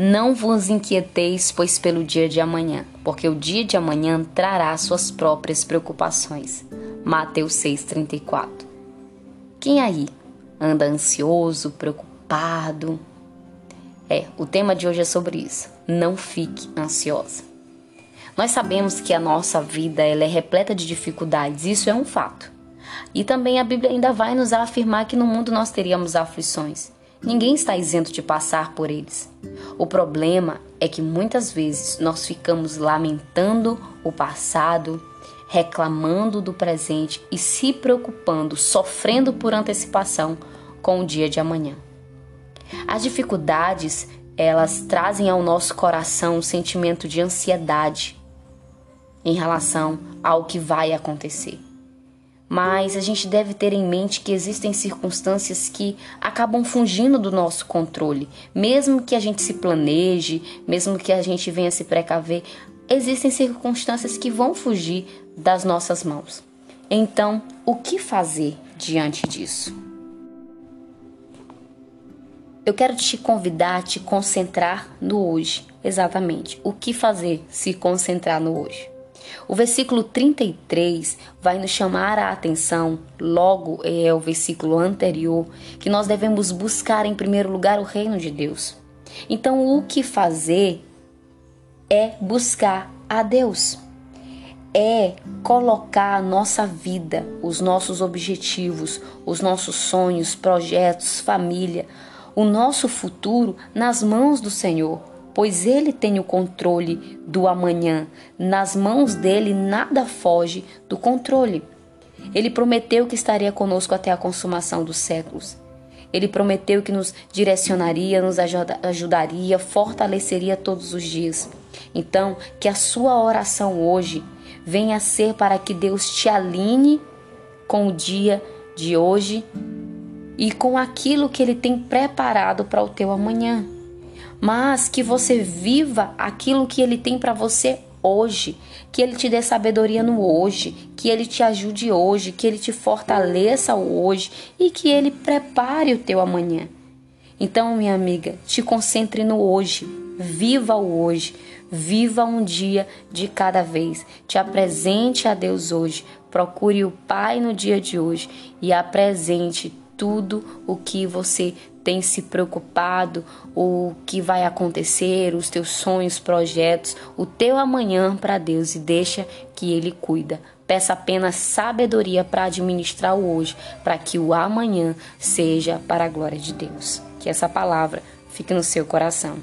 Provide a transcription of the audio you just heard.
Não vos inquieteis, pois pelo dia de amanhã, porque o dia de amanhã trará suas próprias preocupações. Mateus 6:34. Quem aí anda ansioso, preocupado? É, o tema de hoje é sobre isso. Não fique ansiosa. Nós sabemos que a nossa vida ela é repleta de dificuldades, isso é um fato. E também a Bíblia ainda vai nos afirmar que no mundo nós teríamos aflições. Ninguém está isento de passar por eles. O problema é que muitas vezes nós ficamos lamentando o passado, reclamando do presente e se preocupando, sofrendo por antecipação com o dia de amanhã. As dificuldades, elas trazem ao nosso coração um sentimento de ansiedade em relação ao que vai acontecer mas a gente deve ter em mente que existem circunstâncias que acabam fugindo do nosso controle. Mesmo que a gente se planeje, mesmo que a gente venha se precaver, existem circunstâncias que vão fugir das nossas mãos. Então, o que fazer diante disso? Eu quero te convidar a te concentrar no hoje. Exatamente. O que fazer se concentrar no hoje? O versículo 33 vai nos chamar a atenção, logo é o versículo anterior, que nós devemos buscar em primeiro lugar o reino de Deus. Então, o que fazer é buscar a Deus. É colocar a nossa vida, os nossos objetivos, os nossos sonhos, projetos, família, o nosso futuro nas mãos do Senhor pois ele tem o controle do amanhã. Nas mãos dele nada foge do controle. Ele prometeu que estaria conosco até a consumação dos séculos. Ele prometeu que nos direcionaria, nos ajudaria, fortaleceria todos os dias. Então, que a sua oração hoje venha a ser para que Deus te alinhe com o dia de hoje e com aquilo que Ele tem preparado para o teu amanhã mas que você viva aquilo que ele tem para você hoje, que ele te dê sabedoria no hoje, que ele te ajude hoje, que ele te fortaleça hoje. E que ele prepare o teu amanhã. Então, minha amiga, te concentre no hoje, viva o hoje, viva um dia de cada vez. Te apresente a Deus hoje, procure o Pai no dia de hoje. E apresente tudo o que você tem se preocupado, o que vai acontecer, os teus sonhos, projetos, o teu amanhã para Deus e deixa que Ele cuida. Peça apenas sabedoria para administrar o hoje, para que o amanhã seja para a glória de Deus. Que essa palavra fique no seu coração.